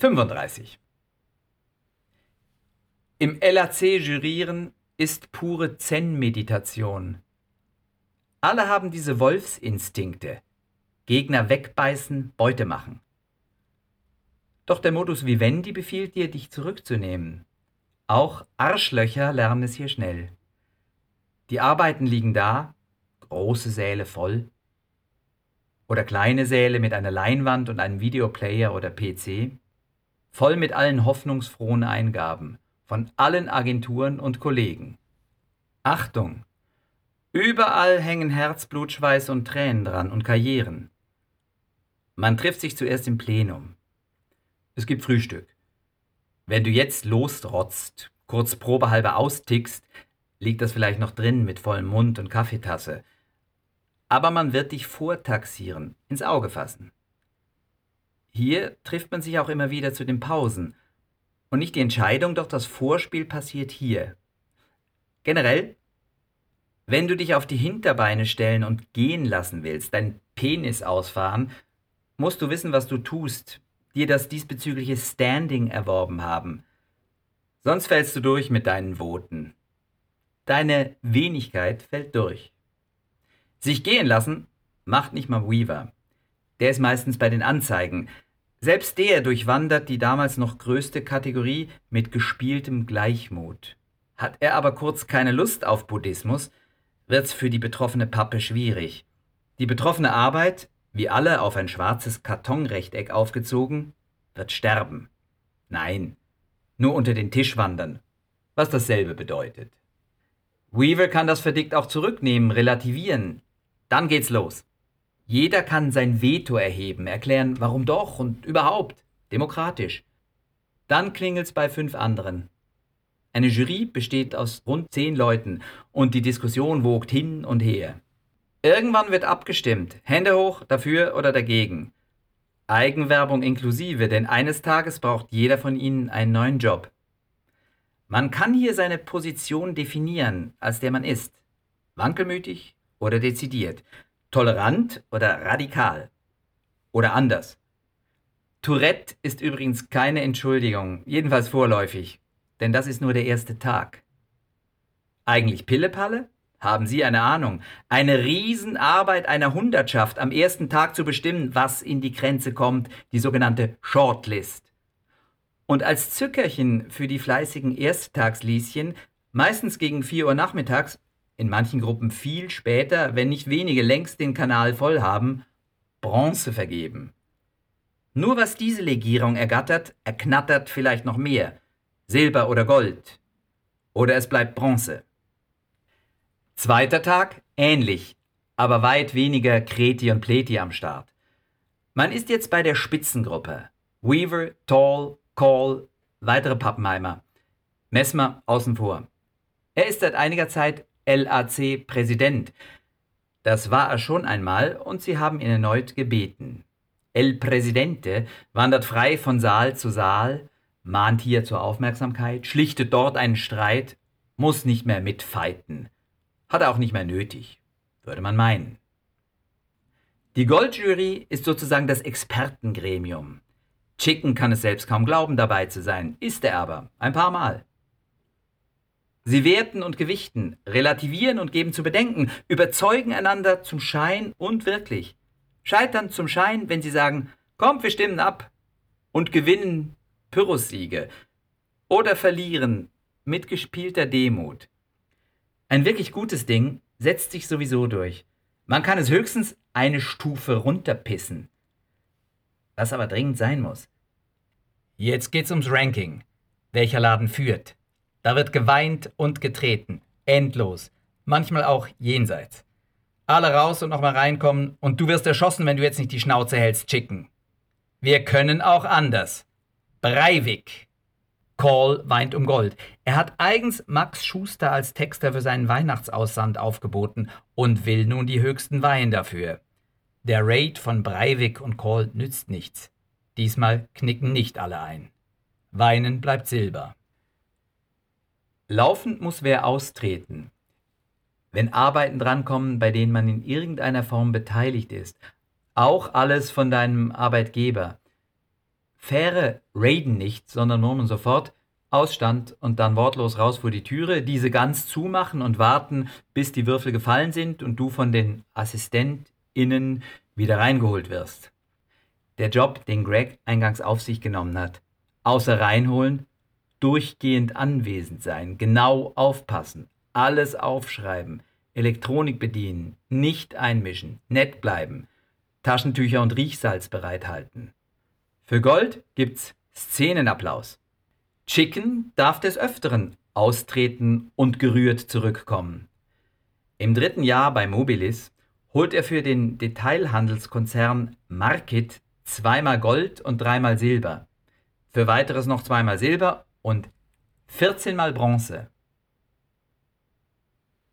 35. Im LAC jurieren ist pure Zen-Meditation. Alle haben diese Wolfsinstinkte. Gegner wegbeißen, Beute machen. Doch der Modus Vivendi befiehlt dir, dich zurückzunehmen. Auch Arschlöcher lernen es hier schnell. Die Arbeiten liegen da, große Säle voll, oder kleine Säle mit einer Leinwand und einem Videoplayer oder PC, voll mit allen hoffnungsfrohen Eingaben von allen Agenturen und Kollegen. Achtung! Überall hängen Herzblut, Schweiß und Tränen dran und Karrieren. Man trifft sich zuerst im Plenum. Es gibt Frühstück. Wenn du jetzt losrotzt, kurz probehalber austickst, liegt das vielleicht noch drin mit vollem Mund und Kaffeetasse. Aber man wird dich vortaxieren, ins Auge fassen. Hier trifft man sich auch immer wieder zu den Pausen. Und nicht die Entscheidung, doch das Vorspiel passiert hier. Generell wenn du dich auf die Hinterbeine stellen und gehen lassen willst, deinen Penis ausfahren, musst du wissen, was du tust, dir das diesbezügliche Standing erworben haben. Sonst fällst du durch mit deinen Voten. Deine Wenigkeit fällt durch. Sich gehen lassen macht nicht mal Weaver. Der ist meistens bei den Anzeigen. Selbst der durchwandert die damals noch größte Kategorie mit gespieltem Gleichmut. Hat er aber kurz keine Lust auf Buddhismus, wird's für die betroffene Pappe schwierig. Die betroffene Arbeit, wie alle auf ein schwarzes Kartonrechteck aufgezogen, wird sterben. Nein, nur unter den Tisch wandern, was dasselbe bedeutet. Weaver kann das Verdikt auch zurücknehmen, relativieren. Dann geht's los. Jeder kann sein Veto erheben, erklären, warum doch und überhaupt. Demokratisch. Dann klingelt's bei fünf anderen. Eine Jury besteht aus rund zehn Leuten und die Diskussion wogt hin und her. Irgendwann wird abgestimmt, Hände hoch, dafür oder dagegen. Eigenwerbung inklusive, denn eines Tages braucht jeder von ihnen einen neuen Job. Man kann hier seine Position definieren, als der man ist. Wankelmütig oder dezidiert. Tolerant oder radikal. Oder anders. Tourette ist übrigens keine Entschuldigung, jedenfalls vorläufig denn das ist nur der erste Tag. Eigentlich Pillepalle? Haben Sie eine Ahnung? Eine Riesenarbeit einer Hundertschaft am ersten Tag zu bestimmen, was in die Grenze kommt, die sogenannte Shortlist. Und als Zückerchen für die fleißigen Ersttagslieschen, meistens gegen vier Uhr nachmittags, in manchen Gruppen viel später, wenn nicht wenige längst den Kanal voll haben, Bronze vergeben. Nur was diese Legierung ergattert, erknattert vielleicht noch mehr, Silber oder Gold. Oder es bleibt Bronze. Zweiter Tag ähnlich, aber weit weniger Kreti und Pleti am Start. Man ist jetzt bei der Spitzengruppe. Weaver, Tall, Call, weitere Pappenheimer. Messmer außen vor. Er ist seit einiger Zeit LAC-Präsident. Das war er schon einmal und sie haben ihn erneut gebeten. El Presidente wandert frei von Saal zu Saal, mahnt hier zur Aufmerksamkeit, schlichtet dort einen Streit, muss nicht mehr mitfighten. Hat er auch nicht mehr nötig, würde man meinen. Die Goldjury ist sozusagen das Expertengremium. Chicken kann es selbst kaum glauben, dabei zu sein, ist er aber, ein paar Mal. Sie werten und gewichten, relativieren und geben zu bedenken, überzeugen einander zum Schein und wirklich. Scheitern zum Schein, wenn sie sagen, komm, wir stimmen ab, und gewinnen Pyrrhussiege oder verlieren mit gespielter Demut. Ein wirklich gutes Ding setzt sich sowieso durch. Man kann es höchstens eine Stufe runterpissen. Was aber dringend sein muss. Jetzt geht's ums Ranking. Welcher Laden führt. Da wird geweint und getreten. Endlos. Manchmal auch jenseits. Alle raus und nochmal reinkommen und du wirst erschossen, wenn du jetzt nicht die Schnauze hältst, Chicken. Wir können auch anders. Breivik. Call weint um Gold. Er hat eigens Max Schuster als Texter für seinen Weihnachtsaussand aufgeboten und will nun die höchsten Weihen dafür. Der Raid von Breivik und Call nützt nichts. Diesmal knicken nicht alle ein. Weinen bleibt Silber. Laufend muss wer austreten. Wenn Arbeiten drankommen, bei denen man in irgendeiner Form beteiligt ist, auch alles von deinem Arbeitgeber, Fähre raiden nicht, sondern murmeln sofort Ausstand und dann wortlos raus vor die Türe, diese ganz zumachen und warten, bis die Würfel gefallen sind und du von den AssistentInnen wieder reingeholt wirst. Der Job, den Greg eingangs auf sich genommen hat. Außer reinholen, durchgehend anwesend sein, genau aufpassen, alles aufschreiben, Elektronik bedienen, nicht einmischen, nett bleiben, Taschentücher und Riechsalz bereithalten. Für Gold gibt's Szenenapplaus. Chicken darf des Öfteren austreten und gerührt zurückkommen. Im dritten Jahr bei Mobilis holt er für den Detailhandelskonzern Market zweimal Gold und dreimal Silber. Für weiteres noch zweimal Silber und 14 mal Bronze.